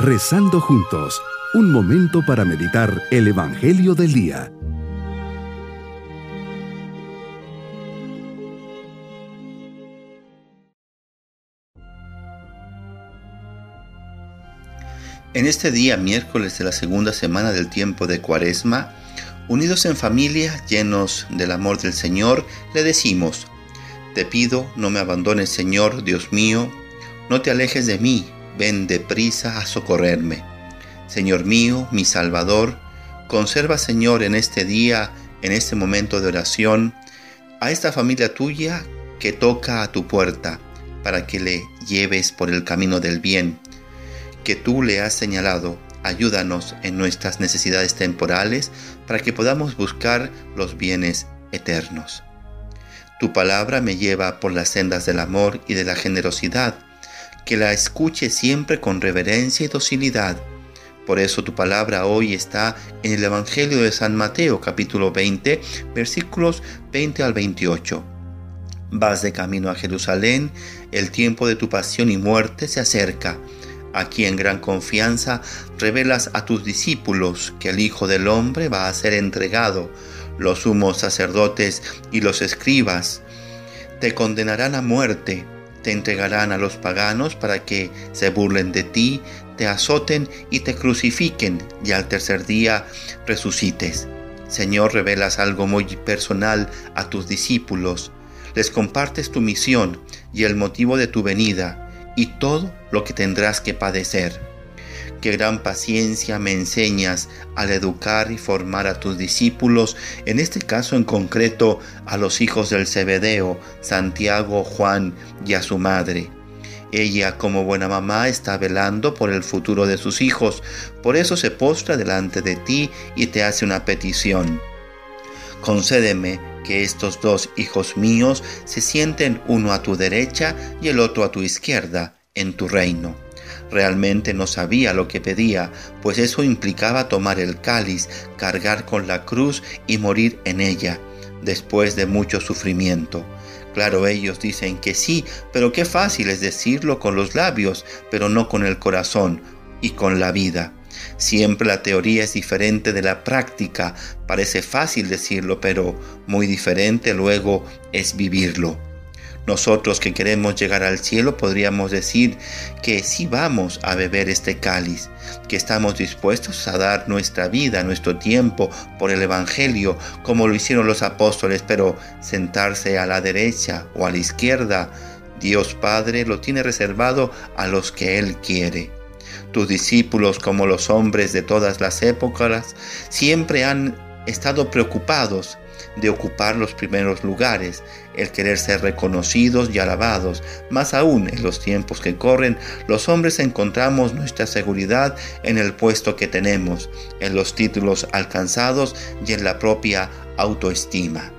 Rezando juntos, un momento para meditar el Evangelio del Día. En este día, miércoles de la segunda semana del tiempo de Cuaresma, unidos en familia, llenos del amor del Señor, le decimos, Te pido, no me abandones, Señor, Dios mío, no te alejes de mí, ven deprisa a socorrerme. Señor mío, mi Salvador, conserva, Señor, en este día, en este momento de oración, a esta familia tuya que toca a tu puerta, para que le lleves por el camino del bien, que tú le has señalado. Ayúdanos en nuestras necesidades temporales para que podamos buscar los bienes eternos. Tu palabra me lleva por las sendas del amor y de la generosidad que la escuche siempre con reverencia y docilidad. Por eso tu palabra hoy está en el Evangelio de San Mateo capítulo 20 versículos 20 al 28. Vas de camino a Jerusalén, el tiempo de tu pasión y muerte se acerca. Aquí en gran confianza revelas a tus discípulos que el Hijo del Hombre va a ser entregado. Los sumos sacerdotes y los escribas te condenarán a muerte te entregarán a los paganos para que se burlen de ti, te azoten y te crucifiquen y al tercer día resucites. Señor, revelas algo muy personal a tus discípulos, les compartes tu misión y el motivo de tu venida y todo lo que tendrás que padecer. Qué gran paciencia me enseñas al educar y formar a tus discípulos, en este caso en concreto a los hijos del Cebedeo, Santiago, Juan y a su madre. Ella, como buena mamá, está velando por el futuro de sus hijos, por eso se postra delante de ti y te hace una petición. Concédeme que estos dos hijos míos se sienten uno a tu derecha y el otro a tu izquierda en tu reino. Realmente no sabía lo que pedía, pues eso implicaba tomar el cáliz, cargar con la cruz y morir en ella, después de mucho sufrimiento. Claro, ellos dicen que sí, pero qué fácil es decirlo con los labios, pero no con el corazón y con la vida. Siempre la teoría es diferente de la práctica. Parece fácil decirlo, pero muy diferente luego es vivirlo. Nosotros que queremos llegar al cielo podríamos decir que sí vamos a beber este cáliz, que estamos dispuestos a dar nuestra vida, nuestro tiempo por el Evangelio, como lo hicieron los apóstoles, pero sentarse a la derecha o a la izquierda, Dios Padre lo tiene reservado a los que Él quiere. Tus discípulos, como los hombres de todas las épocas, siempre han estado preocupados de ocupar los primeros lugares, el querer ser reconocidos y alabados. Más aún, en los tiempos que corren, los hombres encontramos nuestra seguridad en el puesto que tenemos, en los títulos alcanzados y en la propia autoestima.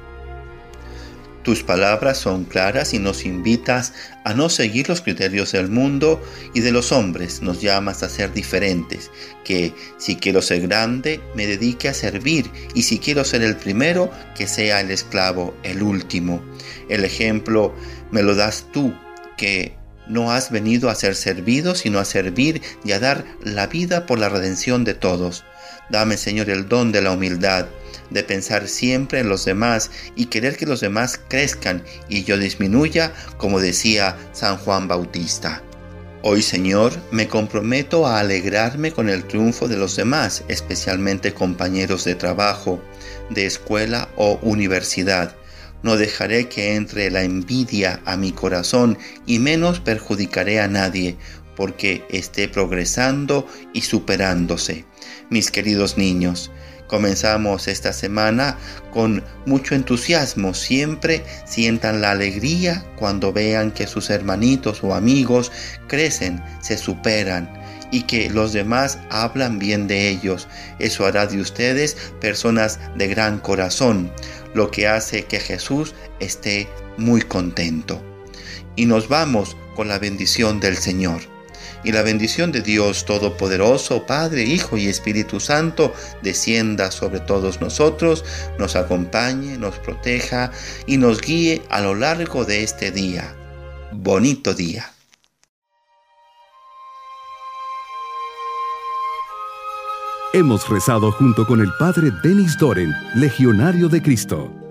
Tus palabras son claras y nos invitas a no seguir los criterios del mundo y de los hombres. Nos llamas a ser diferentes, que si quiero ser grande, me dedique a servir y si quiero ser el primero, que sea el esclavo, el último. El ejemplo me lo das tú, que no has venido a ser servido, sino a servir y a dar la vida por la redención de todos. Dame, Señor, el don de la humildad de pensar siempre en los demás y querer que los demás crezcan y yo disminuya, como decía San Juan Bautista. Hoy, Señor, me comprometo a alegrarme con el triunfo de los demás, especialmente compañeros de trabajo, de escuela o universidad. No dejaré que entre la envidia a mi corazón y menos perjudicaré a nadie, porque esté progresando y superándose. Mis queridos niños, Comenzamos esta semana con mucho entusiasmo. Siempre sientan la alegría cuando vean que sus hermanitos o amigos crecen, se superan y que los demás hablan bien de ellos. Eso hará de ustedes personas de gran corazón, lo que hace que Jesús esté muy contento. Y nos vamos con la bendición del Señor y la bendición de Dios Todopoderoso, Padre, Hijo y Espíritu Santo, descienda sobre todos nosotros, nos acompañe, nos proteja y nos guíe a lo largo de este día. Bonito día. Hemos rezado junto con el Padre Denis Doren, Legionario de Cristo.